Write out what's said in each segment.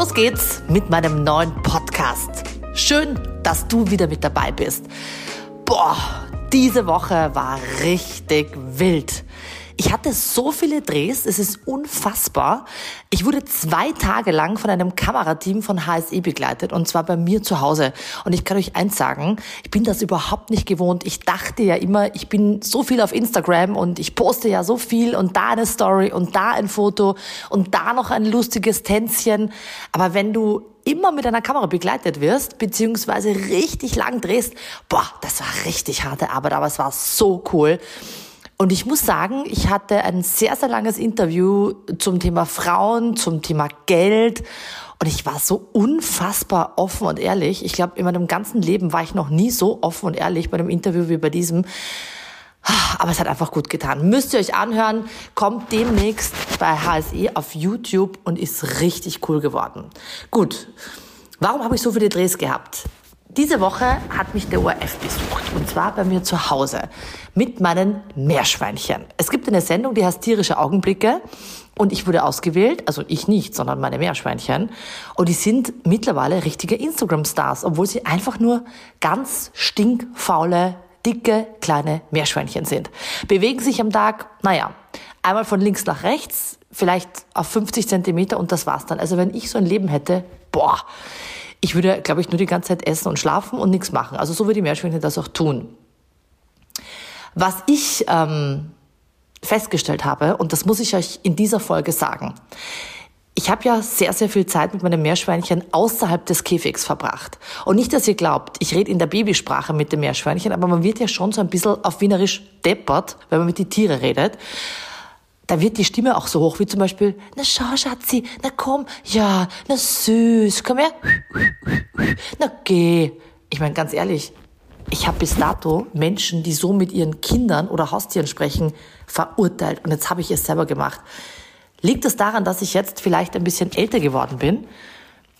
Los geht's mit meinem neuen Podcast. Schön, dass du wieder mit dabei bist. Boah, diese Woche war richtig wild. Ich hatte so viele Drehs, es ist unfassbar. Ich wurde zwei Tage lang von einem Kamerateam von HSE begleitet und zwar bei mir zu Hause. Und ich kann euch eins sagen, ich bin das überhaupt nicht gewohnt. Ich dachte ja immer, ich bin so viel auf Instagram und ich poste ja so viel und da eine Story und da ein Foto und da noch ein lustiges Tänzchen. Aber wenn du immer mit einer Kamera begleitet wirst, beziehungsweise richtig lang drehst, boah, das war richtig harte Arbeit, aber es war so cool. Und ich muss sagen, ich hatte ein sehr, sehr langes Interview zum Thema Frauen, zum Thema Geld. Und ich war so unfassbar offen und ehrlich. Ich glaube, in meinem ganzen Leben war ich noch nie so offen und ehrlich bei einem Interview wie bei diesem. Aber es hat einfach gut getan. Müsst ihr euch anhören, kommt demnächst bei HSE auf YouTube und ist richtig cool geworden. Gut, warum habe ich so viele Drehs gehabt? Diese Woche hat mich der ORF besucht und zwar bei mir zu Hause mit meinen Meerschweinchen. Es gibt eine Sendung, die heißt Tierische Augenblicke und ich wurde ausgewählt, also ich nicht, sondern meine Meerschweinchen und die sind mittlerweile richtige Instagram-Stars, obwohl sie einfach nur ganz stinkfaule, dicke, kleine Meerschweinchen sind. Bewegen sich am Tag, naja, einmal von links nach rechts, vielleicht auf 50 Zentimeter und das war's dann. Also wenn ich so ein Leben hätte, boah, ich würde, glaube ich, nur die ganze Zeit essen und schlafen und nichts machen. Also so würde die Meerschweinchen das auch tun. Was ich ähm, festgestellt habe, und das muss ich euch in dieser Folge sagen, ich habe ja sehr, sehr viel Zeit mit meinem Meerschweinchen außerhalb des Käfigs verbracht. Und nicht, dass ihr glaubt, ich rede in der Babysprache mit dem Meerschweinchen, aber man wird ja schon so ein bisschen auf Wienerisch deppert, wenn man mit den Tieren redet da wird die Stimme auch so hoch, wie zum Beispiel, na schau, Schatzi, na komm, ja, na süß, komm her, na geh. Ich meine, ganz ehrlich, ich habe bis dato Menschen, die so mit ihren Kindern oder Haustieren sprechen, verurteilt. Und jetzt habe ich es selber gemacht. Liegt es daran, dass ich jetzt vielleicht ein bisschen älter geworden bin?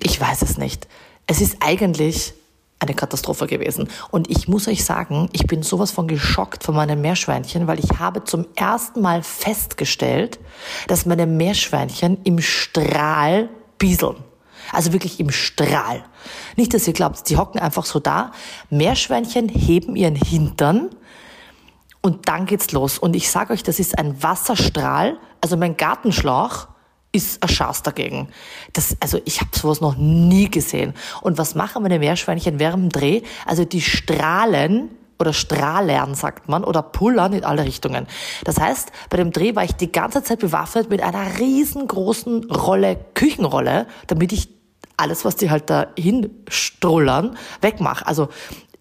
Ich weiß es nicht. Es ist eigentlich eine Katastrophe gewesen. Und ich muss euch sagen, ich bin sowas von geschockt von meinem Meerschweinchen, weil ich habe zum ersten Mal festgestellt, dass meine Meerschweinchen im Strahl bieseln. Also wirklich im Strahl. Nicht, dass ihr glaubt, die hocken einfach so da. Meerschweinchen heben ihren Hintern und dann geht's los. Und ich sage euch, das ist ein Wasserstrahl, also mein Gartenschlauch ist ein Schatz dagegen. Das, also ich habe sowas noch nie gesehen. Und was machen meine Meerschweinchen während dem Dreh? Also die strahlen oder strahlern, sagt man, oder pullern in alle Richtungen. Das heißt, bei dem Dreh war ich die ganze Zeit bewaffnet mit einer riesengroßen Rolle, Küchenrolle, damit ich alles, was die halt da hinstrullern, wegmache. Also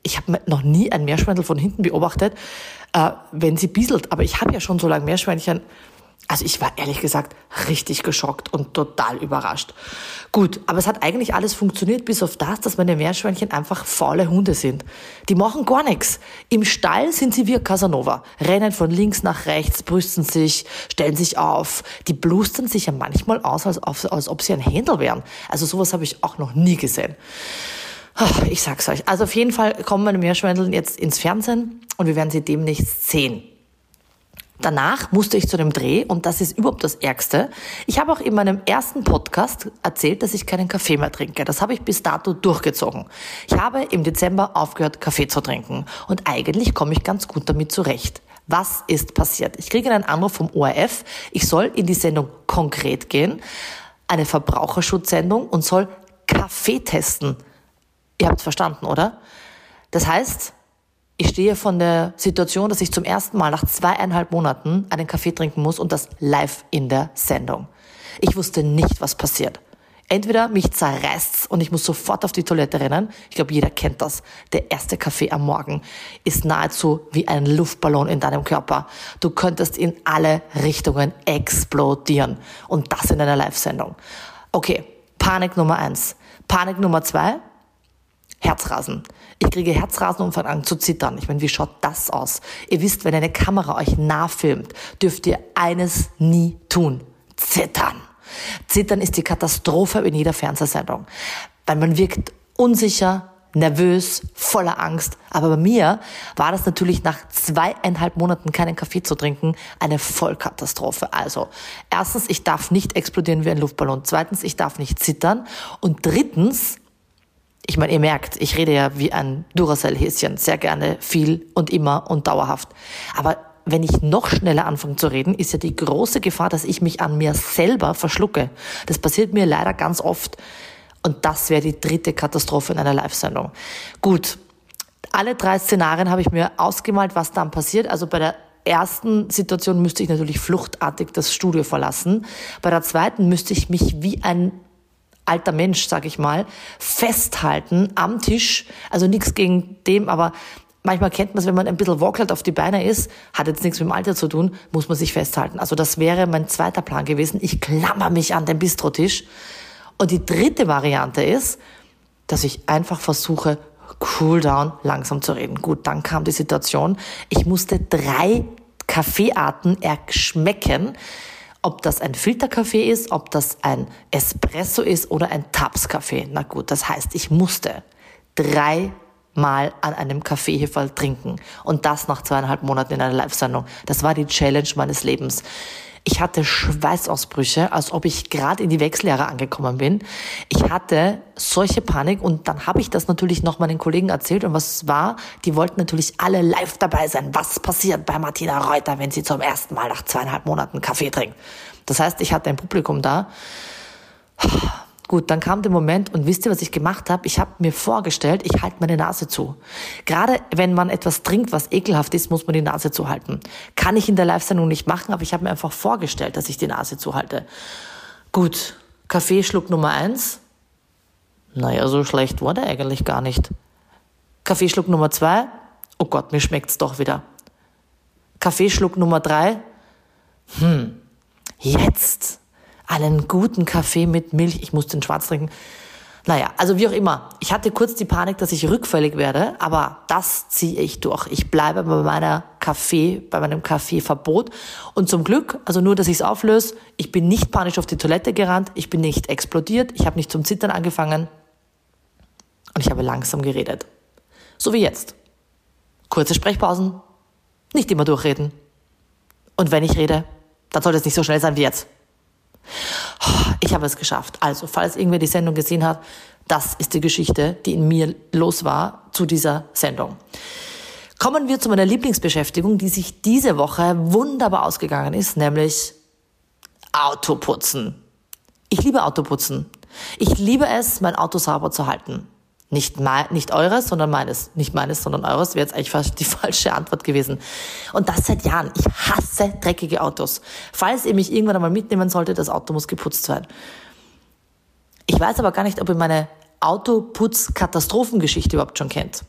ich habe noch nie ein Meerschweinchen von hinten beobachtet, äh, wenn sie bieselt. Aber ich habe ja schon so lange Meerschweinchen also ich war ehrlich gesagt richtig geschockt und total überrascht. Gut, aber es hat eigentlich alles funktioniert, bis auf das, dass meine Meerschweinchen einfach faule Hunde sind. Die machen gar nichts. Im Stall sind sie wie Casanova, rennen von links nach rechts, brüsten sich, stellen sich auf. Die blustern sich ja manchmal aus, als, als ob sie ein Händel wären. Also sowas habe ich auch noch nie gesehen. Ich sag's euch. Also auf jeden Fall kommen meine Meerschweinchen jetzt ins Fernsehen und wir werden sie demnächst sehen. Danach musste ich zu dem Dreh und das ist überhaupt das Ärgste. Ich habe auch in meinem ersten Podcast erzählt, dass ich keinen Kaffee mehr trinke. Das habe ich bis dato durchgezogen. Ich habe im Dezember aufgehört, Kaffee zu trinken und eigentlich komme ich ganz gut damit zurecht. Was ist passiert? Ich kriege einen Anruf vom ORF. Ich soll in die Sendung konkret gehen, eine Verbraucherschutzsendung und soll Kaffee testen. Ihr habt verstanden, oder? Das heißt, ich stehe von der Situation, dass ich zum ersten Mal nach zweieinhalb Monaten einen Kaffee trinken muss und das live in der Sendung. Ich wusste nicht, was passiert. Entweder mich zerreißt's und ich muss sofort auf die Toilette rennen. Ich glaube, jeder kennt das. Der erste Kaffee am Morgen ist nahezu wie ein Luftballon in deinem Körper. Du könntest in alle Richtungen explodieren. Und das in einer Live-Sendung. Okay, Panik Nummer eins. Panik Nummer zwei, Herzrasen. Ich kriege Herzrasen und fange an zu zittern. Ich meine, wie schaut das aus? Ihr wisst, wenn eine Kamera euch nachfilmt, dürft ihr eines nie tun. Zittern. Zittern ist die Katastrophe in jeder Fernsehsendung. Weil man wirkt unsicher, nervös, voller Angst. Aber bei mir war das natürlich nach zweieinhalb Monaten keinen Kaffee zu trinken eine Vollkatastrophe. Also, erstens, ich darf nicht explodieren wie ein Luftballon. Zweitens, ich darf nicht zittern. Und drittens, ich meine, ihr merkt, ich rede ja wie ein Duracell-Häschen, sehr gerne, viel und immer und dauerhaft. Aber wenn ich noch schneller anfange zu reden, ist ja die große Gefahr, dass ich mich an mir selber verschlucke. Das passiert mir leider ganz oft. Und das wäre die dritte Katastrophe in einer Live-Sendung. Gut, alle drei Szenarien habe ich mir ausgemalt, was dann passiert. Also bei der ersten Situation müsste ich natürlich fluchtartig das Studio verlassen. Bei der zweiten müsste ich mich wie ein alter Mensch, sag ich mal, festhalten am Tisch. Also nichts gegen dem, aber manchmal kennt man es, wenn man ein bisschen wackelt auf die Beine ist, hat jetzt nichts mit dem Alter zu tun, muss man sich festhalten. Also das wäre mein zweiter Plan gewesen. Ich klammer mich an den Bistrotisch und die dritte Variante ist, dass ich einfach versuche, cool down, langsam zu reden. Gut, dann kam die Situation, ich musste drei Kaffeearten erschmecken, ob das ein Filterkaffee ist, ob das ein Espresso ist oder ein Taps-Kaffee. Na gut, das heißt, ich musste drei Mal an einem Kaffeeheferl trinken. Und das nach zweieinhalb Monaten in einer Live-Sendung. Das war die Challenge meines Lebens. Ich hatte Schweißausbrüche, als ob ich gerade in die Wechseljahre angekommen bin. Ich hatte solche Panik und dann habe ich das natürlich noch meinen Kollegen erzählt und was war, die wollten natürlich alle live dabei sein. Was passiert bei Martina Reuter, wenn sie zum ersten Mal nach zweieinhalb Monaten Kaffee trinkt? Das heißt, ich hatte ein Publikum da Gut, dann kam der Moment und wisst ihr, was ich gemacht habe? Ich habe mir vorgestellt, ich halte meine Nase zu. Gerade wenn man etwas trinkt, was ekelhaft ist, muss man die Nase zuhalten. Kann ich in der Live-Sendung nicht machen, aber ich habe mir einfach vorgestellt, dass ich die Nase zuhalte. Gut, Kaffeeschluck Nummer eins. Naja, so schlecht war der eigentlich gar nicht. Kaffeeschluck Nummer zwei. Oh Gott, mir schmeckt's doch wieder. Kaffeeschluck Nummer drei. Hm, jetzt einen guten Kaffee mit Milch. Ich muss den schwarz trinken. Naja, also wie auch immer. Ich hatte kurz die Panik, dass ich rückfällig werde, aber das ziehe ich durch. Ich bleibe bei meiner Kaffee, bei meinem Kaffeeverbot. Und zum Glück, also nur, dass ich es auflöse, ich bin nicht panisch auf die Toilette gerannt, ich bin nicht explodiert, ich habe nicht zum Zittern angefangen und ich habe langsam geredet. So wie jetzt. Kurze Sprechpausen, nicht immer durchreden. Und wenn ich rede, dann sollte es nicht so schnell sein wie jetzt. Ich habe es geschafft. Also, falls irgendwer die Sendung gesehen hat, das ist die Geschichte, die in mir los war zu dieser Sendung. Kommen wir zu meiner Lieblingsbeschäftigung, die sich diese Woche wunderbar ausgegangen ist, nämlich Autoputzen. Ich liebe Autoputzen. Ich liebe es, mein Auto sauber zu halten. Nicht, mein, nicht eures, sondern meines. Nicht meines, sondern eures wäre jetzt eigentlich fast die falsche Antwort gewesen. Und das seit Jahren. Ich hasse dreckige Autos. Falls ihr mich irgendwann einmal mitnehmen solltet, das Auto muss geputzt sein. Ich weiß aber gar nicht, ob ihr meine Autoputz-Katastrophengeschichte überhaupt schon kennt.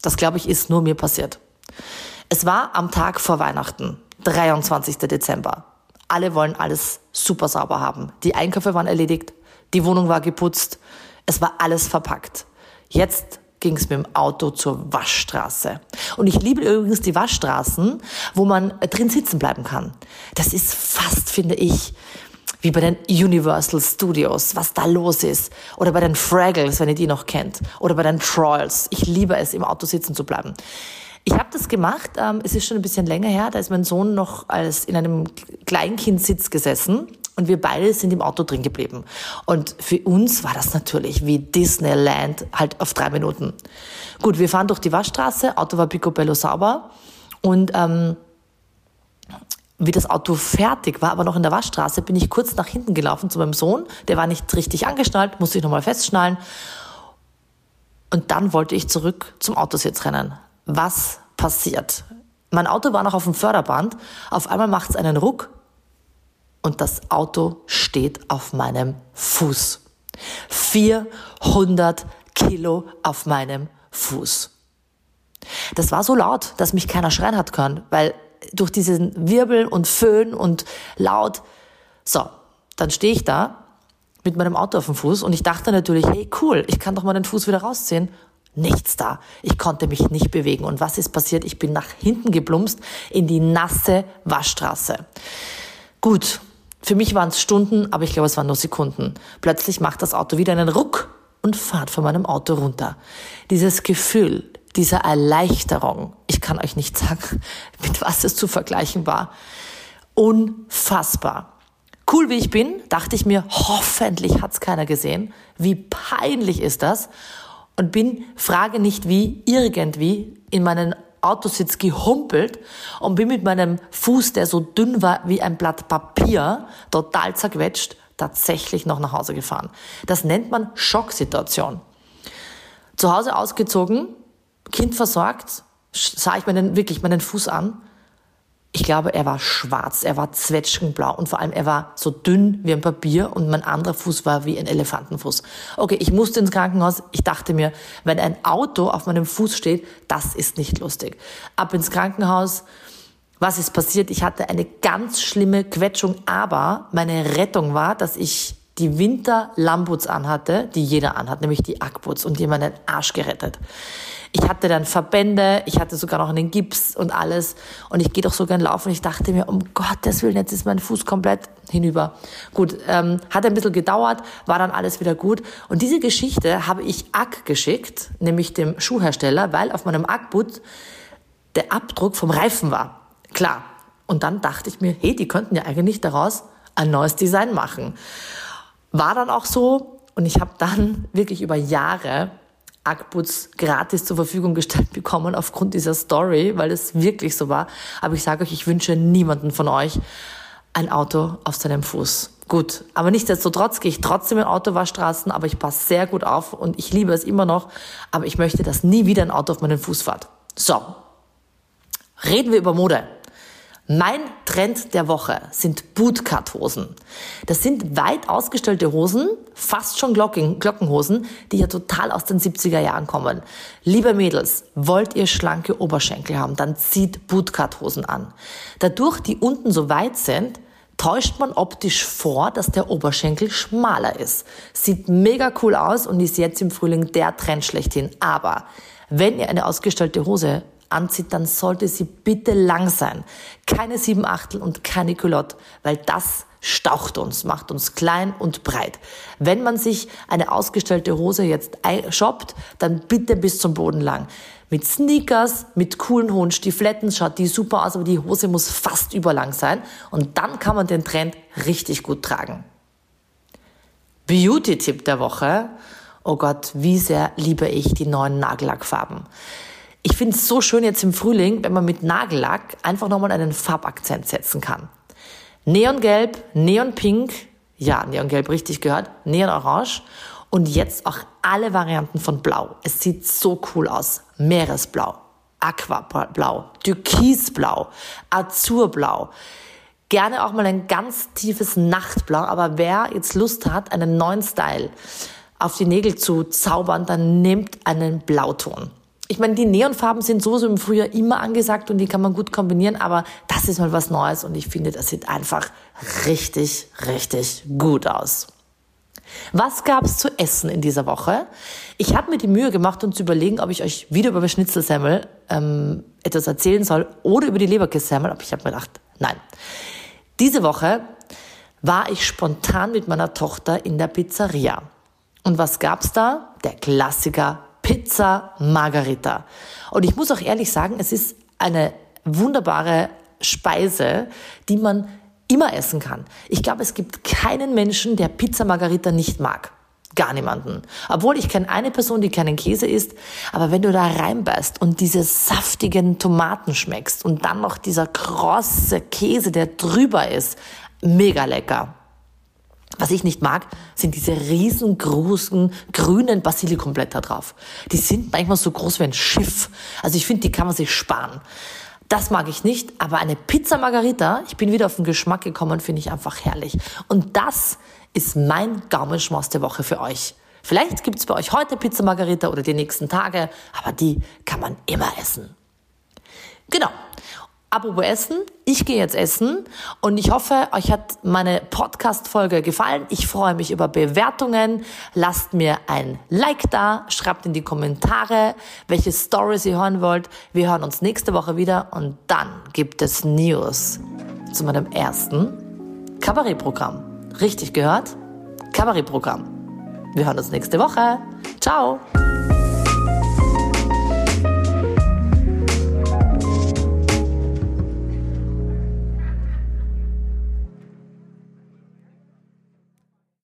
Das, glaube ich, ist nur mir passiert. Es war am Tag vor Weihnachten, 23. Dezember. Alle wollen alles super sauber haben. Die Einkäufe waren erledigt, die Wohnung war geputzt, es war alles verpackt. Jetzt ging es mit dem Auto zur Waschstraße. Und ich liebe übrigens die Waschstraßen, wo man drin sitzen bleiben kann. Das ist fast, finde ich, wie bei den Universal Studios, was da los ist. Oder bei den Fraggles, wenn ihr die noch kennt. Oder bei den Trolls. Ich liebe es, im Auto sitzen zu bleiben. Ich habe das gemacht, ähm, es ist schon ein bisschen länger her, da ist mein Sohn noch als in einem Kleinkindsitz gesessen und wir beide sind im Auto drin geblieben. Und für uns war das natürlich wie Disneyland, halt auf drei Minuten. Gut, wir fahren durch die Waschstraße, Auto war picobello sauber. Und ähm, wie das Auto fertig war, aber noch in der Waschstraße, bin ich kurz nach hinten gelaufen zu meinem Sohn. Der war nicht richtig angeschnallt, musste ich nochmal festschnallen. Und dann wollte ich zurück zum Autositz rennen. Was passiert? Mein Auto war noch auf dem Förderband. Auf einmal macht es einen Ruck und das Auto steht auf meinem Fuß. 400 Kilo auf meinem Fuß. Das war so laut, dass mich keiner schreien hat können, weil durch diesen Wirbel und Föhn und laut, so, dann stehe ich da mit meinem Auto auf dem Fuß und ich dachte natürlich, hey cool, ich kann doch mal den Fuß wieder rausziehen. Nichts da. Ich konnte mich nicht bewegen. Und was ist passiert? Ich bin nach hinten geplumpst in die nasse Waschstraße. Gut, für mich waren es Stunden, aber ich glaube, es waren nur Sekunden. Plötzlich macht das Auto wieder einen Ruck und fahrt von meinem Auto runter. Dieses Gefühl, dieser Erleichterung, ich kann euch nicht sagen, mit was es zu vergleichen war, unfassbar. Cool wie ich bin, dachte ich mir, hoffentlich hat's keiner gesehen. Wie peinlich ist das? Und bin, frage nicht wie, irgendwie in meinen Autositz gehumpelt und bin mit meinem Fuß, der so dünn war wie ein Blatt Papier, total zerquetscht, tatsächlich noch nach Hause gefahren. Das nennt man Schocksituation. Zu Hause ausgezogen, Kind versorgt, sah ich meinen, wirklich meinen Fuß an ich glaube, er war schwarz, er war zwetschgenblau und vor allem er war so dünn wie ein Papier und mein anderer Fuß war wie ein Elefantenfuß. Okay, ich musste ins Krankenhaus. Ich dachte mir, wenn ein Auto auf meinem Fuß steht, das ist nicht lustig. Ab ins Krankenhaus. Was ist passiert? Ich hatte eine ganz schlimme Quetschung, aber meine Rettung war, dass ich die Winter-Lambuts anhatte, die jeder anhat, nämlich die Ackbuts und die meinen Arsch gerettet. Ich hatte dann Verbände, ich hatte sogar noch einen Gips und alles. Und ich gehe doch so gern laufen. Ich dachte mir, um Gottes Willen, jetzt ist mein Fuß komplett hinüber. Gut, ähm, hat ein bisschen gedauert, war dann alles wieder gut. Und diese Geschichte habe ich Ack geschickt, nämlich dem Schuhhersteller, weil auf meinem Ackboot der Abdruck vom Reifen war. Klar. Und dann dachte ich mir, hey, die könnten ja eigentlich daraus ein neues Design machen. War dann auch so. Und ich habe dann wirklich über Jahre Ackputz gratis zur Verfügung gestellt bekommen aufgrund dieser Story, weil es wirklich so war. Aber ich sage euch, ich wünsche niemanden von euch ein Auto auf seinem Fuß. Gut, aber nichtsdestotrotz gehe ich trotzdem in Autowaschstraßen, aber ich passe sehr gut auf und ich liebe es immer noch, aber ich möchte, dass nie wieder ein Auto auf meinen Fuß fährt. So, reden wir über Mode. Mein Trend der Woche sind Bootcut-Hosen. Das sind weit ausgestellte Hosen, fast schon Glocken, Glockenhosen, die ja total aus den 70er Jahren kommen. Liebe Mädels, wollt ihr schlanke Oberschenkel haben, dann zieht Bootcut-Hosen an. Dadurch, die unten so weit sind, täuscht man optisch vor, dass der Oberschenkel schmaler ist. Sieht mega cool aus und ist jetzt im Frühling der Trend schlechthin. Aber wenn ihr eine ausgestellte Hose anzieht, dann sollte sie bitte lang sein. Keine sieben Achtel und keine Culotte, weil das staucht uns, macht uns klein und breit. Wenn man sich eine ausgestellte Hose jetzt shoppt, dann bitte bis zum Boden lang. Mit Sneakers, mit coolen hohen Stifletten schaut die super aus, aber die Hose muss fast überlang sein und dann kann man den Trend richtig gut tragen. Beauty-Tipp der Woche. Oh Gott, wie sehr liebe ich die neuen Nagellackfarben. Ich finde es so schön jetzt im Frühling, wenn man mit Nagellack einfach nochmal einen Farbakzent setzen kann. Neongelb, Neonpink, ja, Neongelb richtig gehört, Neonorange und jetzt auch alle Varianten von Blau. Es sieht so cool aus. Meeresblau, Aquablau, Türkisblau, Azurblau. Gerne auch mal ein ganz tiefes Nachtblau, aber wer jetzt Lust hat, einen neuen Style auf die Nägel zu zaubern, dann nehmt einen Blauton ich meine, die Neonfarben sind sowieso im Frühjahr immer angesagt und die kann man gut kombinieren, aber das ist mal was Neues und ich finde, das sieht einfach richtig, richtig gut aus. Was gab's zu essen in dieser Woche? Ich habe mir die Mühe gemacht, um zu überlegen, ob ich euch wieder über Schnitzelsemmel ähm, etwas erzählen soll oder über die Leberkässemmel, aber ich habe mir gedacht, nein. Diese Woche war ich spontan mit meiner Tochter in der Pizzeria. Und was gab's da? Der Klassiker Pizza Margarita. Und ich muss auch ehrlich sagen, es ist eine wunderbare Speise, die man immer essen kann. Ich glaube, es gibt keinen Menschen, der Pizza Margarita nicht mag. Gar niemanden. Obwohl ich kenne eine Person, die keinen Käse isst, aber wenn du da reinbeißt und diese saftigen Tomaten schmeckst und dann noch dieser krosse Käse, der drüber ist, mega lecker. Was ich nicht mag, sind diese riesengroßen grünen Basilikumblätter drauf. Die sind manchmal so groß wie ein Schiff. Also ich finde, die kann man sich sparen. Das mag ich nicht, aber eine Pizza Margarita, ich bin wieder auf den Geschmack gekommen, finde ich einfach herrlich. Und das ist mein Gaumenschmaus der Woche für euch. Vielleicht gibt's bei euch heute Pizza Margarita oder die nächsten Tage, aber die kann man immer essen. Genau. Apropos Essen, ich gehe jetzt essen und ich hoffe, euch hat meine Podcast-Folge gefallen. Ich freue mich über Bewertungen. Lasst mir ein Like da, schreibt in die Kommentare, welche Stories ihr hören wollt. Wir hören uns nächste Woche wieder und dann gibt es News zu meinem ersten Kabarettprogramm. Richtig gehört? Kabarettprogramm. Wir hören uns nächste Woche. Ciao!